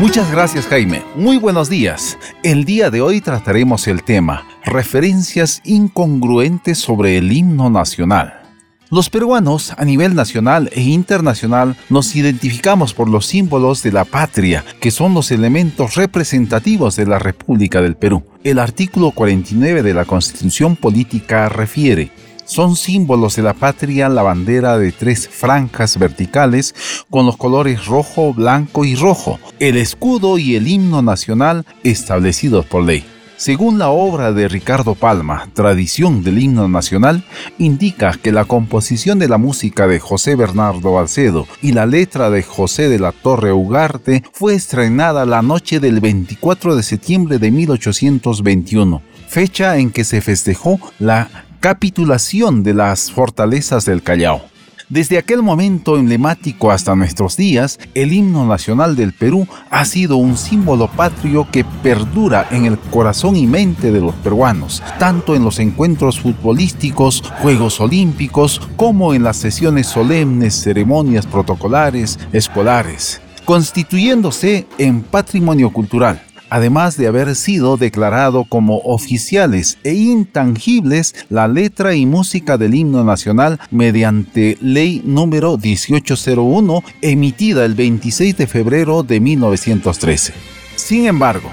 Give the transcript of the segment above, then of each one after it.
Muchas gracias Jaime. Muy buenos días. El día de hoy trataremos el tema referencias incongruentes sobre el himno nacional. Los peruanos a nivel nacional e internacional nos identificamos por los símbolos de la patria, que son los elementos representativos de la República del Perú. El artículo 49 de la Constitución Política refiere, son símbolos de la patria la bandera de tres franjas verticales con los colores rojo, blanco y rojo, el escudo y el himno nacional establecidos por ley. Según la obra de Ricardo Palma, Tradición del Himno Nacional, indica que la composición de la música de José Bernardo Balcedo y la letra de José de la Torre Ugarte fue estrenada la noche del 24 de septiembre de 1821, fecha en que se festejó la capitulación de las fortalezas del Callao. Desde aquel momento emblemático hasta nuestros días, el himno nacional del Perú ha sido un símbolo patrio que perdura en el corazón y mente de los peruanos, tanto en los encuentros futbolísticos, Juegos Olímpicos, como en las sesiones solemnes, ceremonias protocolares, escolares, constituyéndose en patrimonio cultural además de haber sido declarado como oficiales e intangibles la letra y música del himno nacional mediante ley número 1801 emitida el 26 de febrero de 1913. Sin embargo,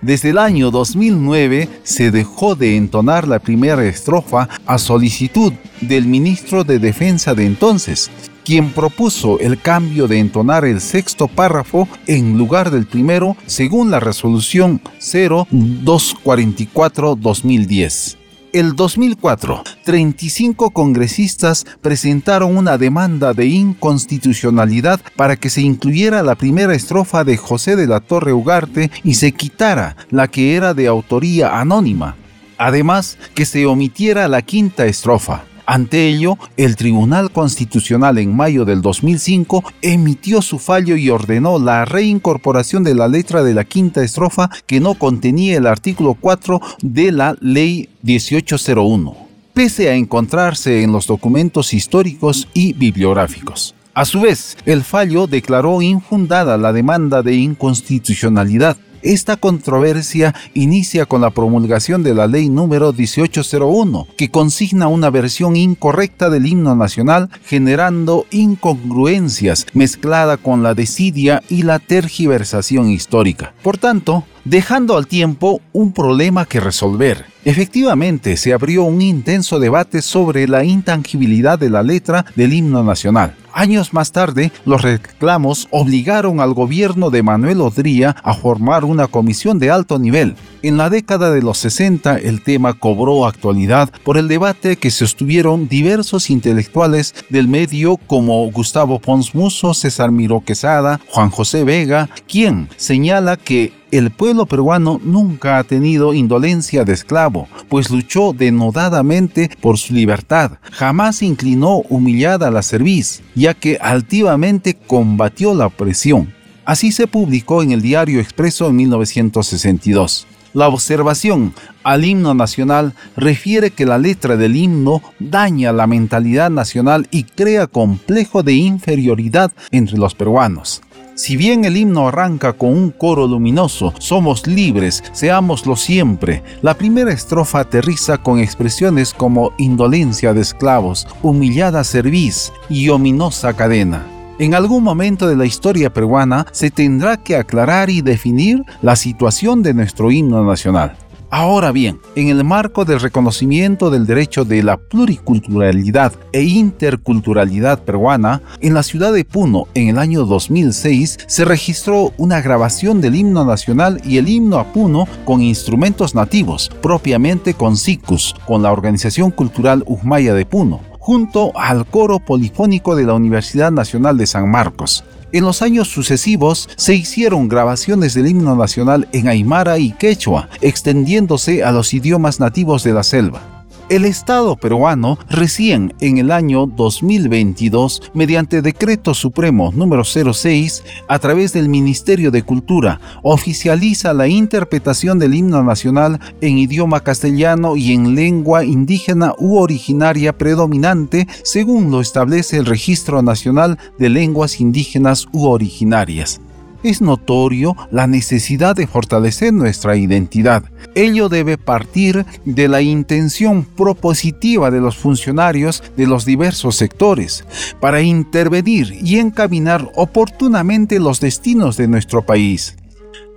desde el año 2009 se dejó de entonar la primera estrofa a solicitud del ministro de Defensa de entonces, quien propuso el cambio de entonar el sexto párrafo en lugar del primero según la resolución 0244-2010. El 2004, 35 congresistas presentaron una demanda de inconstitucionalidad para que se incluyera la primera estrofa de José de la Torre Ugarte y se quitara la que era de autoría anónima. Además, que se omitiera la quinta estrofa. Ante ello, el Tribunal Constitucional en mayo del 2005 emitió su fallo y ordenó la reincorporación de la letra de la quinta estrofa que no contenía el artículo 4 de la Ley 1801, pese a encontrarse en los documentos históricos y bibliográficos. A su vez, el fallo declaró infundada la demanda de inconstitucionalidad esta controversia inicia con la promulgación de la ley número 1801, que consigna una versión incorrecta del himno nacional, generando incongruencias mezclada con la desidia y la tergiversación histórica. Por tanto, dejando al tiempo un problema que resolver. Efectivamente, se abrió un intenso debate sobre la intangibilidad de la letra del himno nacional. Años más tarde, los reclamos obligaron al gobierno de Manuel Odría a formar una comisión de alto nivel. En la década de los 60 el tema cobró actualidad por el debate que sostuvieron diversos intelectuales del medio como Gustavo Pons Muso, César Miro Quesada, Juan José Vega, quien señala que el pueblo peruano nunca ha tenido indolencia de esclavo, pues luchó denodadamente por su libertad. Jamás inclinó humillada a la cerviz, ya que altivamente combatió la opresión. Así se publicó en el Diario Expreso en 1962. La observación al himno nacional refiere que la letra del himno daña la mentalidad nacional y crea complejo de inferioridad entre los peruanos. Si bien el himno arranca con un coro luminoso, somos libres, seámoslo siempre, la primera estrofa aterriza con expresiones como indolencia de esclavos, humillada cerviz y ominosa cadena. En algún momento de la historia peruana se tendrá que aclarar y definir la situación de nuestro himno nacional. Ahora bien, en el marco del reconocimiento del derecho de la pluriculturalidad e interculturalidad peruana, en la ciudad de Puno, en el año 2006, se registró una grabación del himno nacional y el himno a Puno con instrumentos nativos, propiamente con SICUS, con la Organización Cultural Ujmaya de Puno, junto al coro polifónico de la Universidad Nacional de San Marcos. En los años sucesivos se hicieron grabaciones del himno nacional en aymara y quechua, extendiéndose a los idiomas nativos de la selva. El Estado peruano recién en el año 2022, mediante Decreto Supremo número 06, a través del Ministerio de Cultura, oficializa la interpretación del himno nacional en idioma castellano y en lengua indígena u originaria predominante, según lo establece el Registro Nacional de Lenguas Indígenas u Originarias. Es notorio la necesidad de fortalecer nuestra identidad. Ello debe partir de la intención propositiva de los funcionarios de los diversos sectores para intervenir y encaminar oportunamente los destinos de nuestro país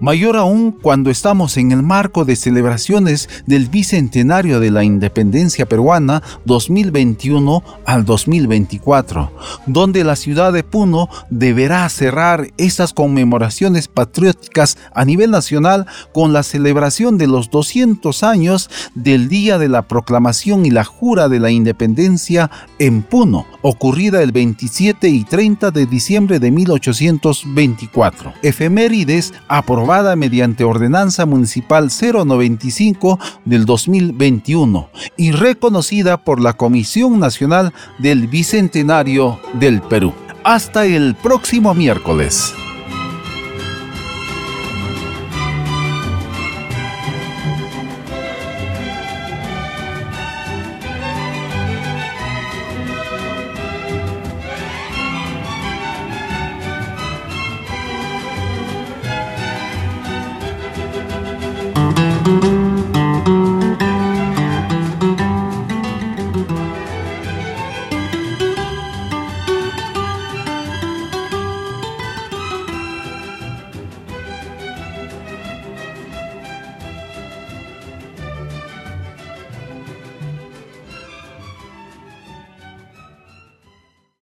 mayor aún cuando estamos en el marco de celebraciones del bicentenario de la independencia peruana 2021 al 2024, donde la ciudad de Puno deberá cerrar estas conmemoraciones patrióticas a nivel nacional con la celebración de los 200 años del Día de la Proclamación y la Jura de la Independencia en Puno, ocurrida el 27 y 30 de diciembre de 1824. Efemérides aprobadas mediante Ordenanza Municipal 095 del 2021 y reconocida por la Comisión Nacional del Bicentenario del Perú. Hasta el próximo miércoles.